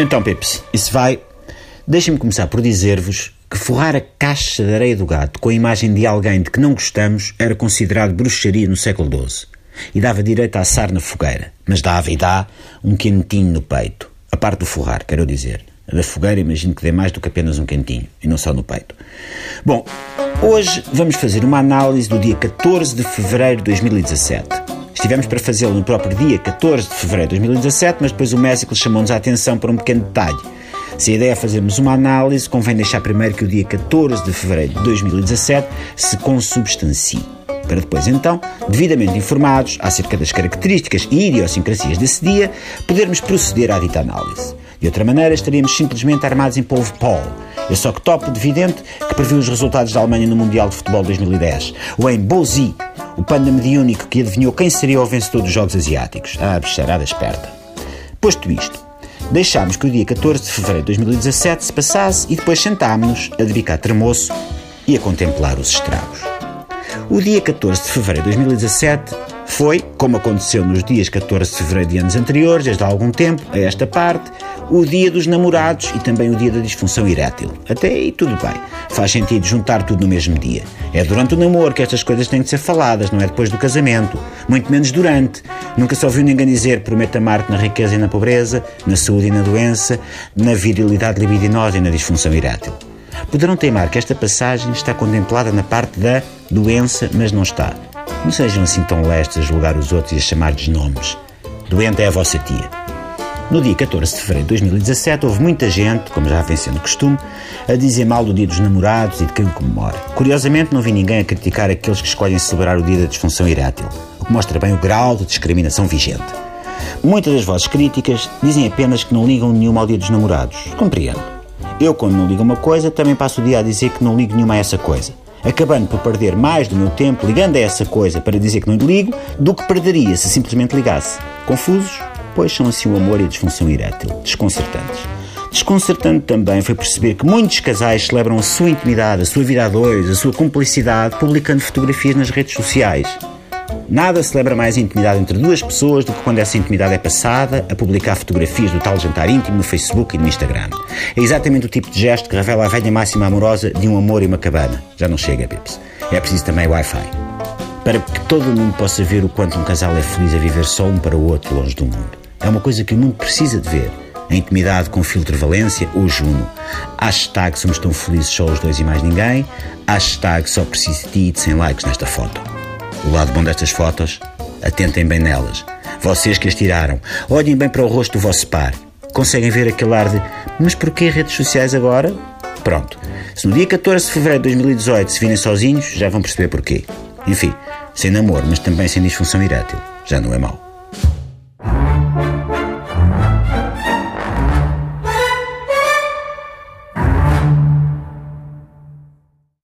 Então, Pips, isso vai. Deixem-me começar por dizer-vos que forrar a caixa de areia do gato com a imagem de alguém de que não gostamos era considerado bruxaria no século XII e dava direito a assar na fogueira, mas dava e dá um quentinho no peito. A parte do forrar, quero dizer. A da fogueira imagino que dê mais do que apenas um quentinho, e não só no peito. Bom, hoje vamos fazer uma análise do dia 14 de fevereiro de 2017. Estivemos para fazê-lo no próprio dia 14 de fevereiro de 2017, mas depois o México chamou-nos a atenção para um pequeno detalhe. Se a ideia é fazermos uma análise, convém deixar primeiro que o dia 14 de fevereiro de 2017 se consubstancie. Para depois, então, devidamente informados acerca das características e idiosincrasias desse dia, podermos proceder à dita análise. De outra maneira, estaríamos simplesmente armados em polvo pó. Eu só que topo de vidente que previu os resultados da Alemanha no Mundial de Futebol 2010, ou em Bozi, o panda mediúnico que adivinhou quem seria o vencedor dos Jogos Asiáticos. Ah, bicharada esperta. Posto isto, deixámos que o dia 14 de fevereiro de 2017 se passasse e depois sentámos-nos a dedicar tremoço e a contemplar os estragos. O dia 14 de fevereiro de 2017 foi, como aconteceu nos dias 14 de fevereiro de anos anteriores, desde há algum tempo, a esta parte, o dia dos namorados e também o dia da disfunção erétil. Até aí tudo bem. Faz sentido juntar tudo no mesmo dia. É durante o namoro que estas coisas têm de ser faladas, não é depois do casamento. Muito menos durante. Nunca se ouviu ninguém dizer prometa amar-te na riqueza e na pobreza, na saúde e na doença, na virilidade libidinosa e na disfunção erétil. Poderão teimar que esta passagem está contemplada na parte da doença, mas não está. Não sejam assim tão lestes a julgar os outros e a chamar-lhes nomes. Doente é a vossa tia. No dia 14 de fevereiro de 2017, houve muita gente, como já vem sendo costume, a dizer mal do Dia dos Namorados e de quem o comemora. Curiosamente, não vi ninguém a criticar aqueles que escolhem celebrar o Dia da Disfunção Erétil, o que mostra bem o grau de discriminação vigente. Muitas das vozes críticas dizem apenas que não ligam nenhuma ao Dia dos Namorados. Compreendo. Eu, quando não ligo uma coisa, também passo o dia a dizer que não ligo nenhuma a essa coisa acabando por perder mais do meu tempo ligando a essa coisa para dizer que não ligo, do que perderia se simplesmente ligasse. Confusos? Pois são assim o amor e a disfunção erétil, desconcertantes. Desconcertante também foi perceber que muitos casais celebram a sua intimidade, a sua vida a dois, a sua cumplicidade, publicando fotografias nas redes sociais. Nada celebra mais a intimidade entre duas pessoas do que quando essa intimidade é passada a publicar fotografias do tal jantar íntimo no Facebook e no Instagram. É exatamente o tipo de gesto que revela a velha máxima amorosa de um amor e uma cabana. Já não chega, Pips. É preciso também Wi-Fi. Para que todo mundo possa ver o quanto um casal é feliz a viver só um para o outro longe do mundo. É uma coisa que o mundo precisa de ver. A intimidade com filtro valência ou Juno. Hashtag somos tão felizes só os dois e mais ninguém. Hashtag só preciso de ti de 100 likes nesta foto. O lado bom destas fotos, atentem bem nelas. Vocês que as tiraram, olhem bem para o rosto do vosso par. Conseguem ver aquele ar de mas porquê redes sociais agora? Pronto. Se no dia 14 de fevereiro de 2018 se virem sozinhos, já vão perceber porquê. Enfim, sem namoro, mas também sem disfunção erétil. Já não é mau.